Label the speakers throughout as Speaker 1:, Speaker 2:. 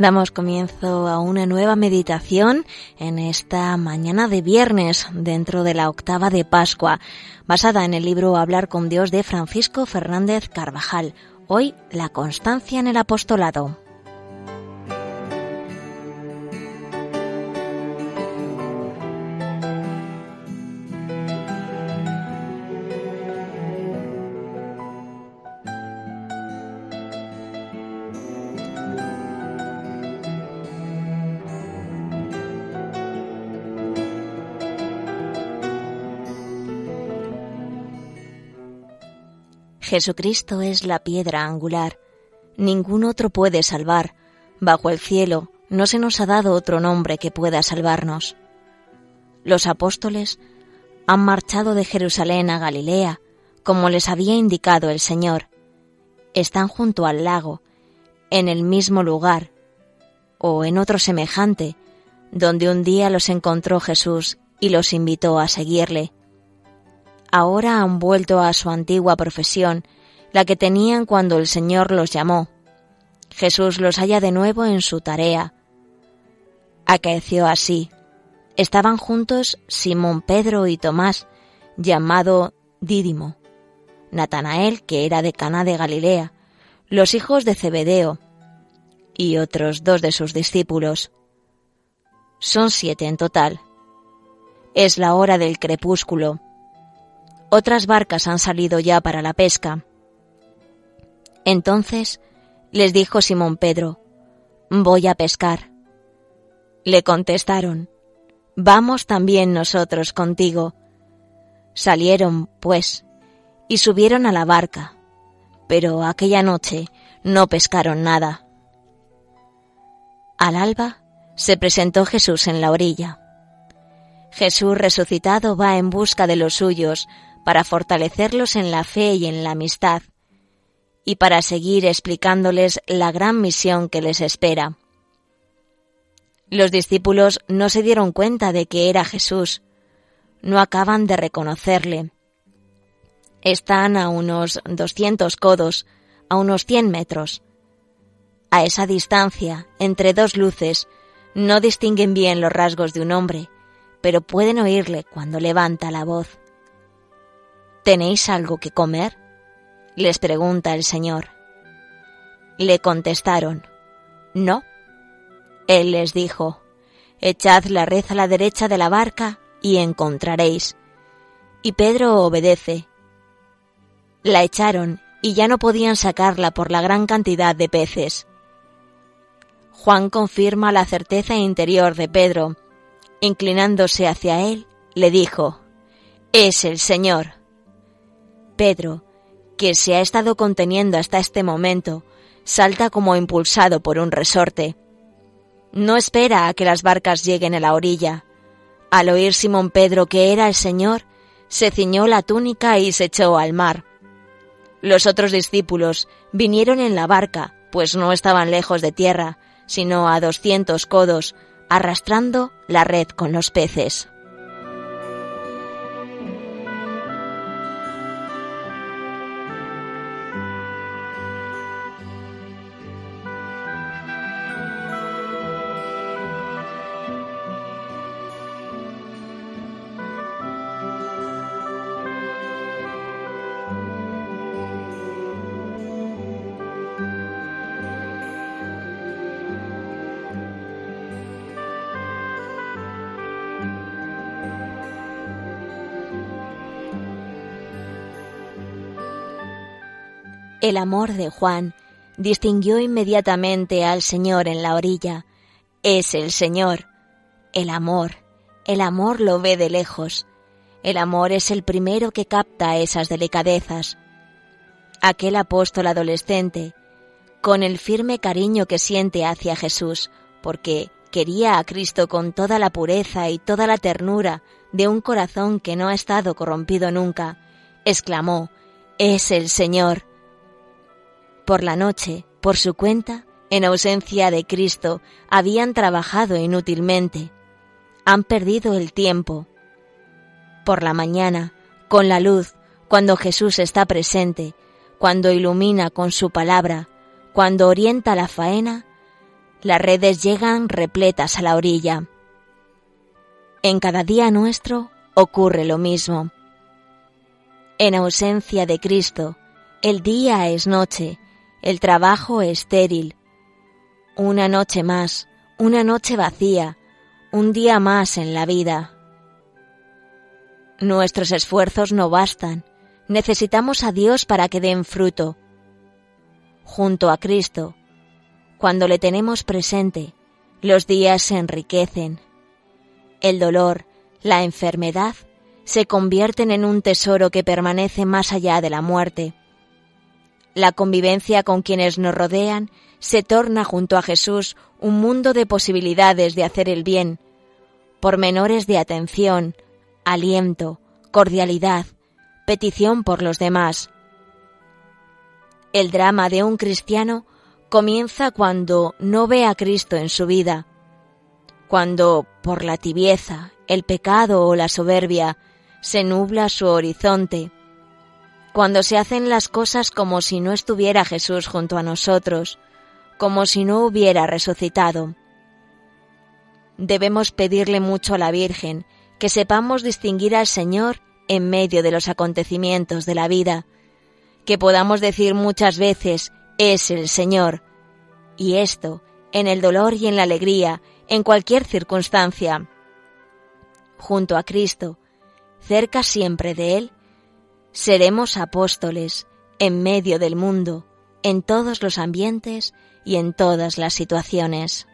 Speaker 1: Damos comienzo a una nueva meditación en esta mañana de viernes dentro de la octava de Pascua, basada en el libro Hablar con Dios de Francisco Fernández Carvajal. Hoy, la constancia en el apostolado. Jesucristo es la piedra angular. Ningún otro puede salvar. Bajo el cielo no se nos ha dado otro nombre que pueda salvarnos. Los apóstoles han marchado de Jerusalén a Galilea, como les había indicado el Señor. Están junto al lago, en el mismo lugar, o en otro semejante, donde un día los encontró Jesús y los invitó a seguirle ahora han vuelto a su antigua profesión, la que tenían cuando el Señor los llamó. Jesús los halla de nuevo en su tarea. Acaeció así. Estaban juntos Simón Pedro y Tomás, llamado Dídimo, Natanael, que era de Cana de Galilea, los hijos de Zebedeo, y otros dos de sus discípulos. Son siete en total. Es la hora del crepúsculo otras barcas han salido ya para la pesca. Entonces les dijo Simón Pedro, Voy a pescar. Le contestaron, Vamos también nosotros contigo. Salieron, pues, y subieron a la barca, pero aquella noche no pescaron nada. Al alba se presentó Jesús en la orilla. Jesús resucitado va en busca de los suyos para fortalecerlos en la fe y en la amistad, y para seguir explicándoles la gran misión que les espera. Los discípulos no se dieron cuenta de que era Jesús, no acaban de reconocerle. Están a unos doscientos codos, a unos cien metros. A esa distancia, entre dos luces, no distinguen bien los rasgos de un hombre, pero pueden oírle cuando levanta la voz. ¿Tenéis algo que comer? les pregunta el Señor. Le contestaron, No. Él les dijo, Echad la red a la derecha de la barca y encontraréis. Y Pedro obedece. La echaron y ya no podían sacarla por la gran cantidad de peces. Juan confirma la certeza interior de Pedro. Inclinándose hacia él, le dijo, Es el Señor. Pedro, que se ha estado conteniendo hasta este momento, salta como impulsado por un resorte. No espera a que las barcas lleguen a la orilla. Al oír Simón Pedro que era el Señor, se ciñó la túnica y se echó al mar. Los otros discípulos vinieron en la barca, pues no estaban lejos de tierra, sino a doscientos codos, arrastrando la red con los peces. El amor de Juan distinguió inmediatamente al Señor en la orilla. Es el Señor. El amor. El amor lo ve de lejos. El amor es el primero que capta esas delicadezas. Aquel apóstol adolescente, con el firme cariño que siente hacia Jesús, porque quería a Cristo con toda la pureza y toda la ternura de un corazón que no ha estado corrompido nunca, exclamó, Es el Señor. Por la noche, por su cuenta, en ausencia de Cristo, habían trabajado inútilmente. Han perdido el tiempo. Por la mañana, con la luz, cuando Jesús está presente, cuando ilumina con su palabra, cuando orienta la faena, las redes llegan repletas a la orilla. En cada día nuestro ocurre lo mismo. En ausencia de Cristo, el día es noche, el trabajo estéril. Una noche más, una noche vacía, un día más en la vida. Nuestros esfuerzos no bastan, necesitamos a Dios para que den fruto. Junto a Cristo, cuando le tenemos presente, los días se enriquecen. El dolor, la enfermedad, se convierten en un tesoro que permanece más allá de la muerte. La convivencia con quienes nos rodean se torna junto a Jesús un mundo de posibilidades de hacer el bien, por menores de atención, aliento, cordialidad, petición por los demás. El drama de un cristiano comienza cuando no ve a Cristo en su vida, cuando por la tibieza, el pecado o la soberbia se nubla su horizonte, cuando se hacen las cosas como si no estuviera Jesús junto a nosotros, como si no hubiera resucitado. Debemos pedirle mucho a la Virgen que sepamos distinguir al Señor en medio de los acontecimientos de la vida, que podamos decir muchas veces es el Señor. Y esto, en el dolor y en la alegría, en cualquier circunstancia. Junto a Cristo, cerca siempre de Él, seremos apóstoles en medio del mundo, en todos los ambientes y en todas las situaciones.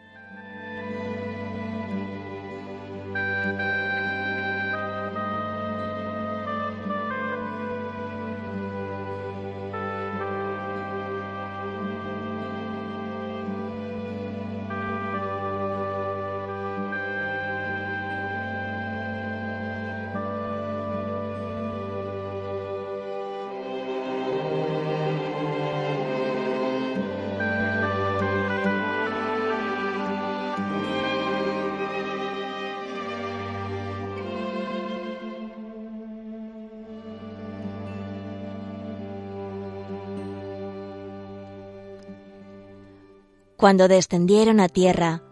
Speaker 1: Cuando descendieron a tierra,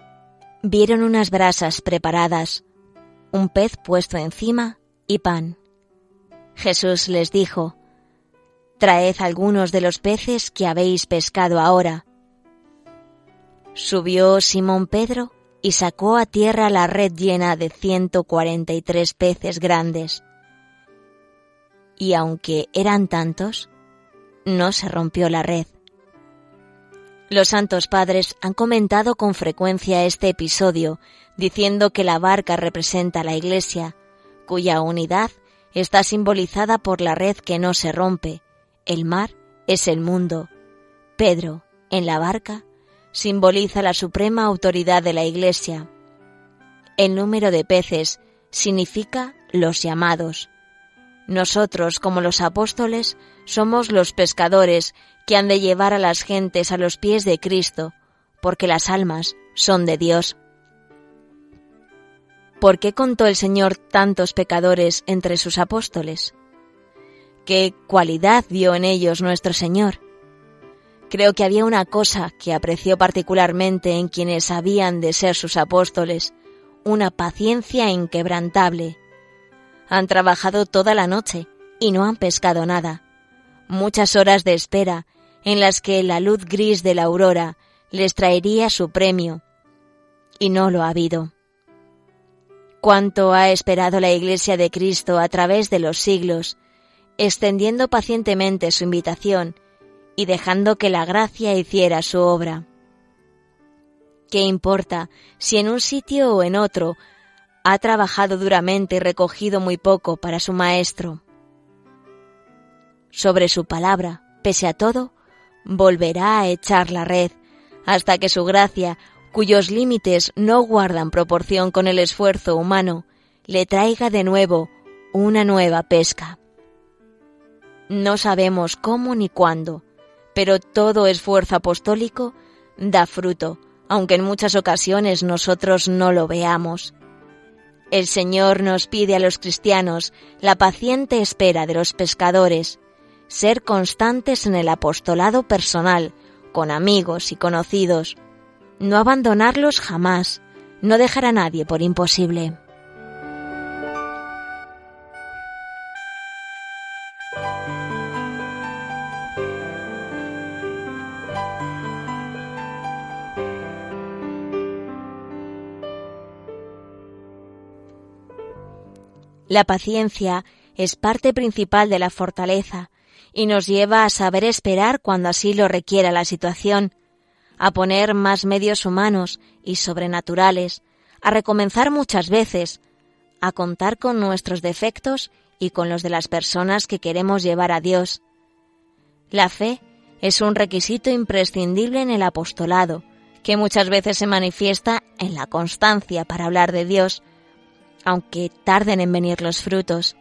Speaker 1: vieron unas brasas preparadas, un pez puesto encima y pan. Jesús les dijo, Traed algunos de los peces que habéis pescado ahora. Subió Simón Pedro y sacó a tierra la red llena de ciento cuarenta y tres peces grandes. Y aunque eran tantos, no se rompió la red. Los santos padres han comentado con frecuencia este episodio, diciendo que la barca representa la Iglesia, cuya unidad está simbolizada por la red que no se rompe. El mar es el mundo. Pedro, en la barca, simboliza la suprema autoridad de la Iglesia. El número de peces significa los llamados. Nosotros, como los apóstoles, somos los pescadores que han de llevar a las gentes a los pies de Cristo, porque las almas son de Dios. ¿Por qué contó el Señor tantos pecadores entre sus apóstoles? ¿Qué cualidad vio en ellos nuestro Señor? Creo que había una cosa que apreció particularmente en quienes habían de ser sus apóstoles, una paciencia inquebrantable. Han trabajado toda la noche y no han pescado nada. Muchas horas de espera en las que la luz gris de la aurora les traería su premio, y no lo ha habido. Cuánto ha esperado la Iglesia de Cristo a través de los siglos, extendiendo pacientemente su invitación y dejando que la gracia hiciera su obra. ¿Qué importa si en un sitio o en otro ha trabajado duramente y recogido muy poco para su Maestro? Sobre su palabra, pese a todo, volverá a echar la red, hasta que su gracia, cuyos límites no guardan proporción con el esfuerzo humano, le traiga de nuevo una nueva pesca. No sabemos cómo ni cuándo, pero todo esfuerzo apostólico da fruto, aunque en muchas ocasiones nosotros no lo veamos. El Señor nos pide a los cristianos la paciente espera de los pescadores, ser constantes en el apostolado personal, con amigos y conocidos, no abandonarlos jamás, no dejar a nadie por imposible. La paciencia es parte principal de la fortaleza y nos lleva a saber esperar cuando así lo requiera la situación, a poner más medios humanos y sobrenaturales, a recomenzar muchas veces, a contar con nuestros defectos y con los de las personas que queremos llevar a Dios. La fe es un requisito imprescindible en el apostolado, que muchas veces se manifiesta en la constancia para hablar de Dios, aunque tarden en venir los frutos.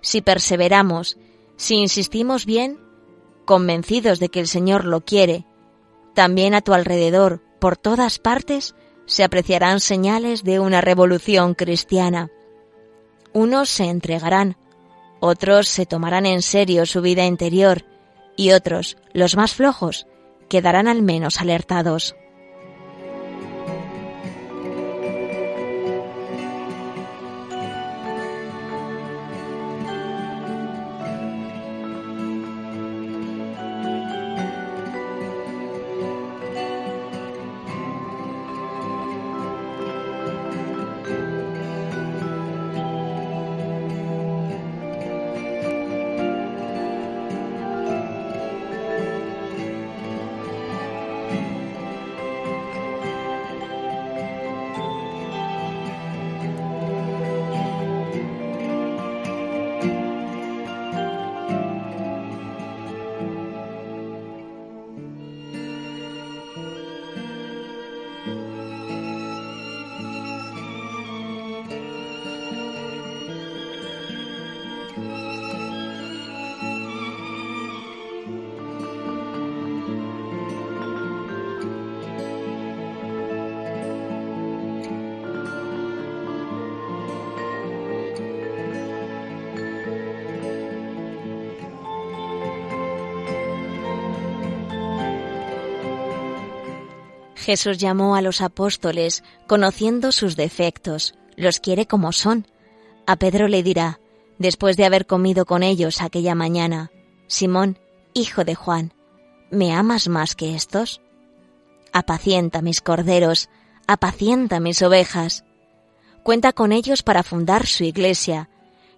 Speaker 1: Si perseveramos, si insistimos bien, convencidos de que el Señor lo quiere, también a tu alrededor, por todas partes, se apreciarán señales de una revolución cristiana. Unos se entregarán, otros se tomarán en serio su vida interior y otros, los más flojos, quedarán al menos alertados. Jesús llamó a los apóstoles conociendo sus defectos, los quiere como son. A Pedro le dirá, después de haber comido con ellos aquella mañana, Simón, hijo de Juan, ¿me amas más que estos? Apacienta mis corderos, apacienta mis ovejas. Cuenta con ellos para fundar su iglesia,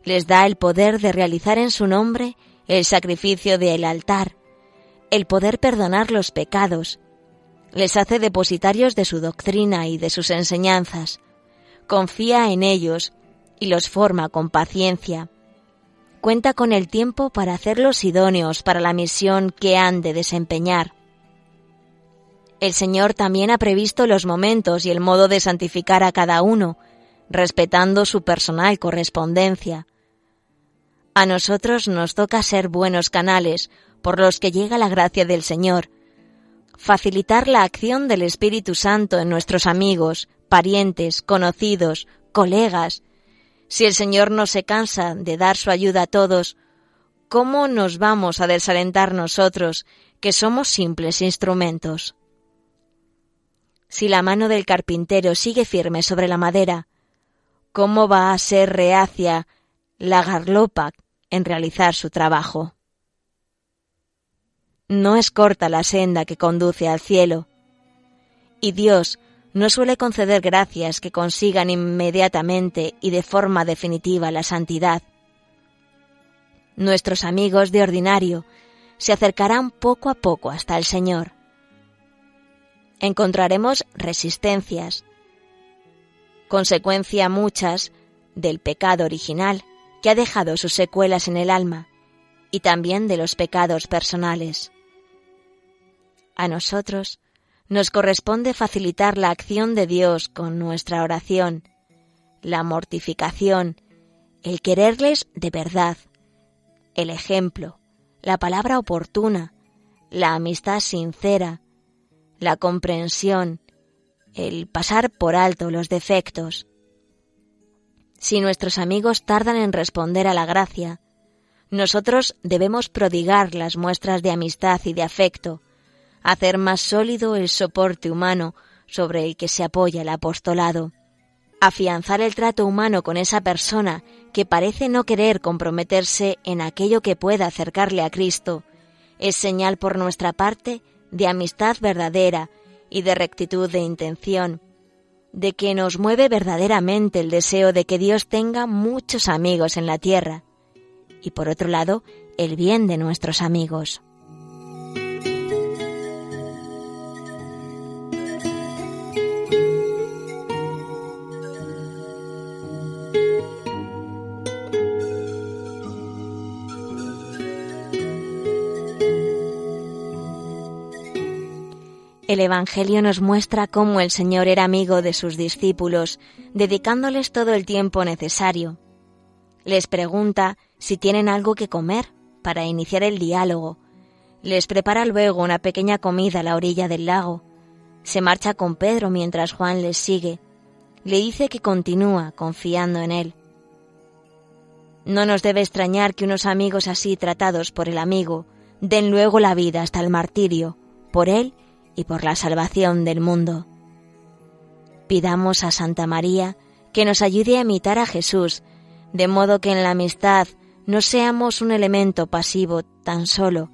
Speaker 1: les da el poder de realizar en su nombre el sacrificio del altar, el poder perdonar los pecados les hace depositarios de su doctrina y de sus enseñanzas, confía en ellos y los forma con paciencia. Cuenta con el tiempo para hacerlos idóneos para la misión que han de desempeñar. El Señor también ha previsto los momentos y el modo de santificar a cada uno, respetando su personal correspondencia. A nosotros nos toca ser buenos canales por los que llega la gracia del Señor, facilitar la acción del Espíritu Santo en nuestros amigos, parientes, conocidos, colegas. Si el Señor no se cansa de dar su ayuda a todos, ¿cómo nos vamos a desalentar nosotros, que somos simples instrumentos? Si la mano del carpintero sigue firme sobre la madera, ¿cómo va a ser reacia la garlopa en realizar su trabajo? No es corta la senda que conduce al cielo. Y Dios no suele conceder gracias que consigan inmediatamente y de forma definitiva la santidad. Nuestros amigos de ordinario se acercarán poco a poco hasta el Señor. Encontraremos resistencias, consecuencia muchas del pecado original que ha dejado sus secuelas en el alma y también de los pecados personales. A nosotros nos corresponde facilitar la acción de Dios con nuestra oración, la mortificación, el quererles de verdad, el ejemplo, la palabra oportuna, la amistad sincera, la comprensión, el pasar por alto los defectos. Si nuestros amigos tardan en responder a la gracia, nosotros debemos prodigar las muestras de amistad y de afecto, hacer más sólido el soporte humano sobre el que se apoya el apostolado. Afianzar el trato humano con esa persona que parece no querer comprometerse en aquello que pueda acercarle a Cristo es señal por nuestra parte de amistad verdadera y de rectitud de intención, de que nos mueve verdaderamente el deseo de que Dios tenga muchos amigos en la tierra y por otro lado el bien de nuestros amigos. El Evangelio nos muestra cómo el Señor era amigo de sus discípulos, dedicándoles todo el tiempo necesario. Les pregunta si tienen algo que comer para iniciar el diálogo. Les prepara luego una pequeña comida a la orilla del lago. Se marcha con Pedro mientras Juan les sigue. Le dice que continúa confiando en él. No nos debe extrañar que unos amigos así tratados por el amigo den luego la vida hasta el martirio, por él y por la salvación del mundo. Pidamos a Santa María que nos ayude a imitar a Jesús, de modo que en la amistad no seamos un elemento pasivo tan solo.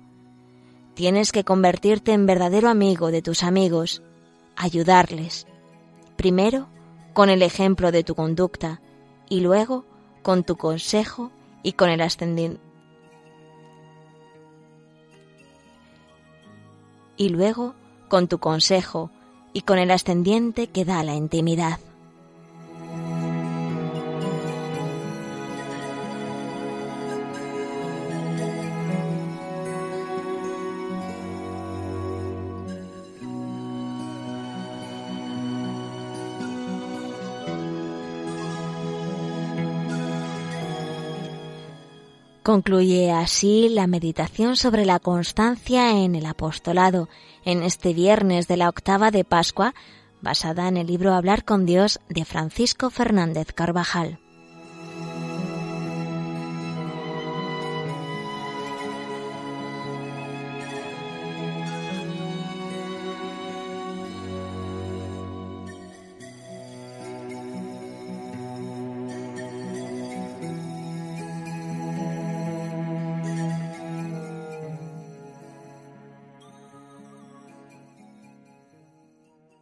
Speaker 1: Tienes que convertirte en verdadero amigo de tus amigos, ayudarles, primero con el ejemplo de tu conducta y luego con tu consejo y con el ascendiente. Y luego con tu consejo y con el ascendiente que da la intimidad. Concluye así la meditación sobre la constancia en el apostolado en este viernes de la octava de Pascua, basada en el libro Hablar con Dios de Francisco Fernández Carvajal.